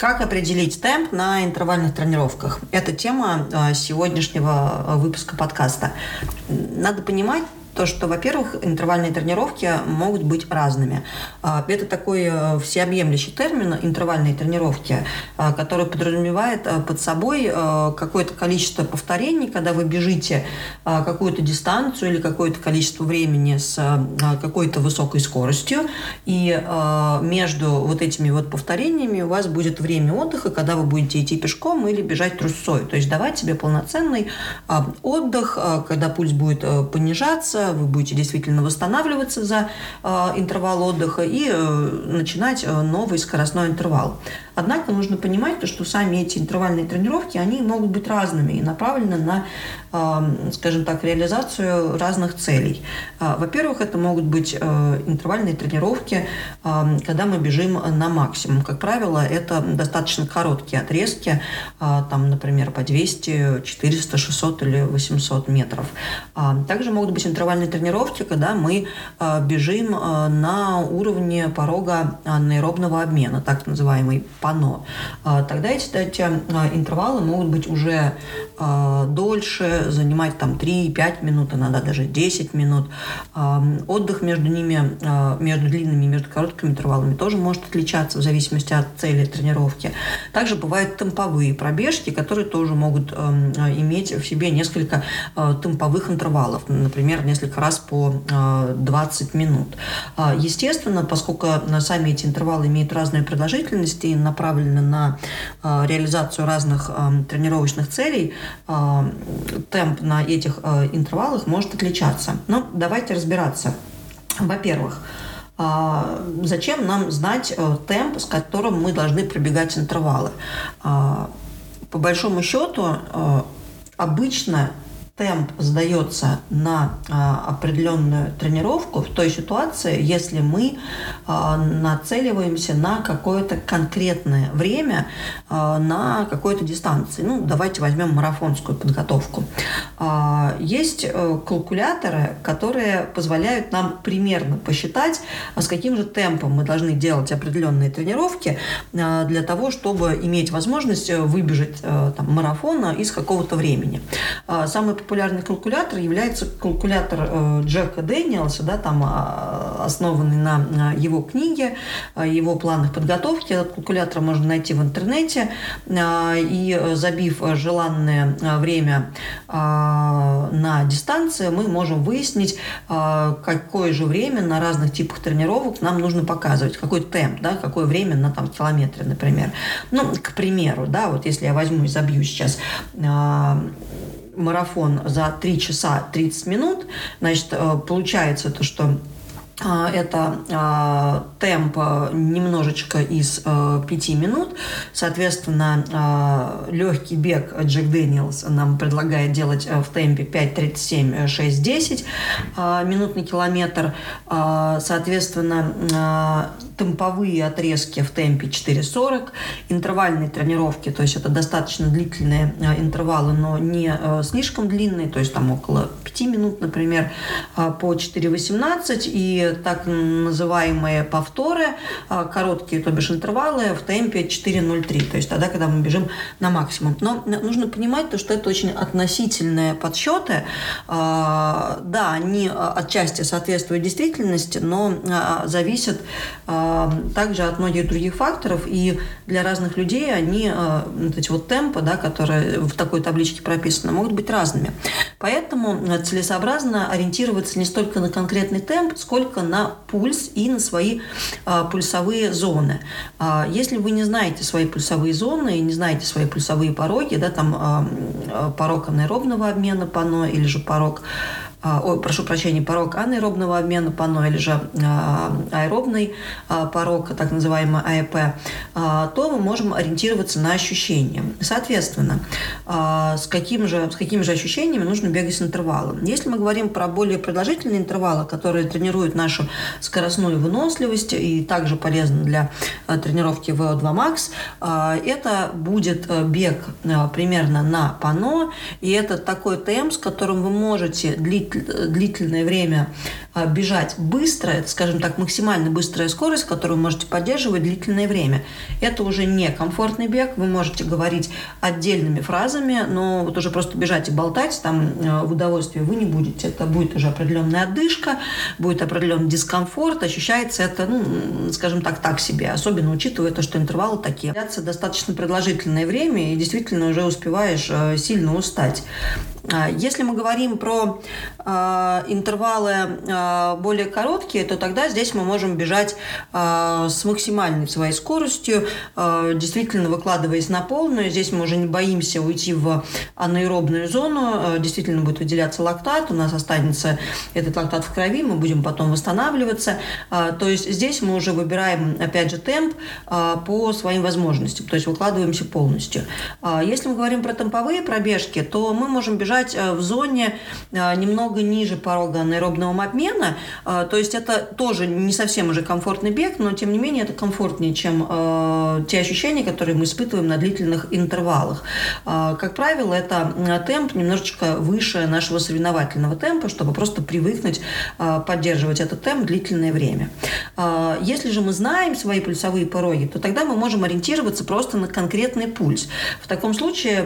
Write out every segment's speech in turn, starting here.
Как определить темп на интервальных тренировках? Это тема а, сегодняшнего а, выпуска подкаста. Надо понимать, то, что, во-первых, интервальные тренировки могут быть разными. А, это такой э, всеобъемлющий термин интервальные тренировки, а, который подразумевает э, под собой э, какое-то количество повторений, когда вы бежите а, какую-то дистанцию или какое-то количество времени с какой-то высокой скоростью, и между вот этими вот повторениями у вас будет время отдыха, когда вы будете идти пешком или бежать трусцой. То есть давать себе полноценный отдых, когда пульс будет понижаться, вы будете действительно восстанавливаться за э, интервал отдыха и э, начинать э, новый скоростной интервал. Однако нужно понимать, то, что сами эти интервальные тренировки, они могут быть разными и направлены на, скажем так, реализацию разных целей. Во-первых, это могут быть интервальные тренировки, когда мы бежим на максимум. Как правило, это достаточно короткие отрезки, там, например, по 200, 400, 600 или 800 метров. Также могут быть интервальные тренировки, когда мы э, бежим э, на уровне порога анаэробного обмена, так называемый ПАНО. Э, тогда эти, эти интервалы могут быть уже дольше, занимать там 3-5 минут, иногда даже 10 минут. Отдых между ними, между длинными и между короткими интервалами тоже может отличаться в зависимости от цели тренировки. Также бывают темповые пробежки, которые тоже могут иметь в себе несколько темповых интервалов. Например, несколько раз по 20 минут. А, естественно, поскольку сами эти интервалы имеют разную продолжительность и направлены на а, реализацию разных тренировочных целей, а, темп на этих интервалах может отличаться. Но давайте разбираться. Во-первых, зачем нам знать темп, с которым мы должны пробегать интервалы? По большому счету, обычно темп сдается на а, определенную тренировку в той ситуации, если мы а, нацеливаемся на какое-то конкретное время а, на какой-то дистанции. Ну, давайте возьмем марафонскую подготовку. Есть а, калькуляторы, которые позволяют нам примерно посчитать, с каким же темпом мы должны делать определенные тренировки для того, чтобы иметь возможность выбежать а, там, марафона из какого-то времени. Самый популярный калькулятор является калькулятор э, Джека Дэниелса, да, там э, основанный на его книге, э, его планах подготовки. Этот калькулятор можно найти в интернете э, и забив желанное время на дистанции, мы можем выяснить, какое же время на разных типах тренировок нам нужно показывать, какой темп, да, какое время на там километре, например. Ну, к примеру, да, вот если я возьму и забью сейчас марафон за 3 часа 30 минут, значит, э, получается то, что это а, темп а, немножечко из а, 5 минут. Соответственно, а, легкий бег Джек Дэниелс нам предлагает делать а, в темпе 5.37, 6.10 а, минут на километр. А, соответственно, а, темповые отрезки в темпе 4.40, интервальные тренировки, то есть это достаточно длительные а, интервалы, но не а, слишком длинные, то есть там около 5 минут, например, а, по 4.18 и так называемые повторы, а, короткие, то бишь интервалы в темпе 4.03, то есть тогда, когда мы бежим на максимум. Но нужно понимать, то, что это очень относительные подсчеты. А, да, они отчасти соответствуют действительности, но а, зависят также от многих других факторов, и для разных людей они, вот эти вот темпы, да, которые в такой табличке прописаны, могут быть разными. Поэтому целесообразно ориентироваться не столько на конкретный темп, сколько только на пульс и на свои а, пульсовые зоны. А, если вы не знаете свои пульсовые зоны и не знаете свои пульсовые пороги, да, там а, порог анаэробного обмена пано или же порог ой, прошу прощения, порог анаэробного обмена ПАНО или же аэробный порог, так называемый АЭП, то мы можем ориентироваться на ощущения. Соответственно, с, каким же, с какими же ощущениями нужно бегать с интервалом? Если мы говорим про более продолжительные интервалы, которые тренируют нашу скоростную выносливость и также полезны для тренировки VO2 Max, это будет бег примерно на пано, и это такой темп, с которым вы можете длительное время бежать быстро, это, скажем так, максимально быстрая скорость, которую вы можете поддерживать длительное время. Это уже не комфортный бег, вы можете говорить отдельными фразами, но вот уже просто бежать и болтать там а, в удовольствие вы не будете. Это будет уже определенная отдышка, будет определенный дискомфорт, ощущается это, ну, скажем так, так себе, особенно учитывая то, что интервалы такие. Длятся достаточно продолжительное время и действительно уже успеваешь а, сильно устать. Если мы говорим про э, интервалы э, более короткие, то тогда здесь мы можем бежать э, с максимальной своей скоростью, э, действительно выкладываясь на полную. Здесь мы уже не боимся уйти в анаэробную зону, действительно будет выделяться лактат, у нас останется этот лактат в крови, мы будем потом восстанавливаться. То есть здесь мы уже выбираем, опять же, темп по своим возможностям, то есть выкладываемся полностью. Если мы говорим про темповые пробежки, то мы можем бежать в зоне немного ниже порога анаэробного обмена. Э, то есть это тоже не совсем уже комфортный бег, но тем не менее это комфортнее, чем те ощущения, которые мы испытываем на длительных интервалах. Как правило, это темп немножечко выше нашего соревновательного темпа, чтобы просто привыкнуть поддерживать этот темп длительное время. Если же мы знаем свои пульсовые пороги, то тогда мы можем ориентироваться просто на конкретный пульс. В таком случае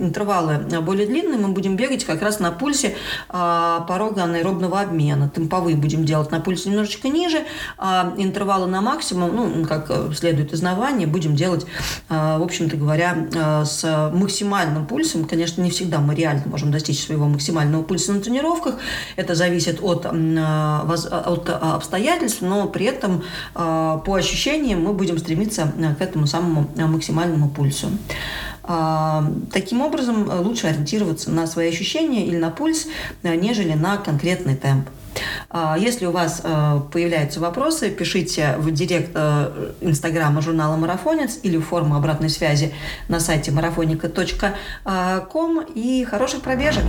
интервалы более длинные, мы будем бегать как раз на пульсе а, порога анаэробного обмена. Темповые будем делать на пульсе немножечко ниже, а интервалы на максимум, ну, как э, следует из будем делать, а, в общем-то говоря, а, с максимальным пульсом. Конечно, не всегда мы реально можем достичь своего максимального пульса на тренировках. Это зависит от, от обстоятельств, но при этом по ощущениям мы будем стремиться к этому самому максимальному пульсу. А, таким образом, э, лучше ориентироваться на свои ощущения или на пульс, э, нежели на конкретный темп. А, если у вас э, появляются вопросы, пишите в директ инстаграма журнала «Марафонец» или в форму обратной связи на сайте marafonica.com и хороших пробежек!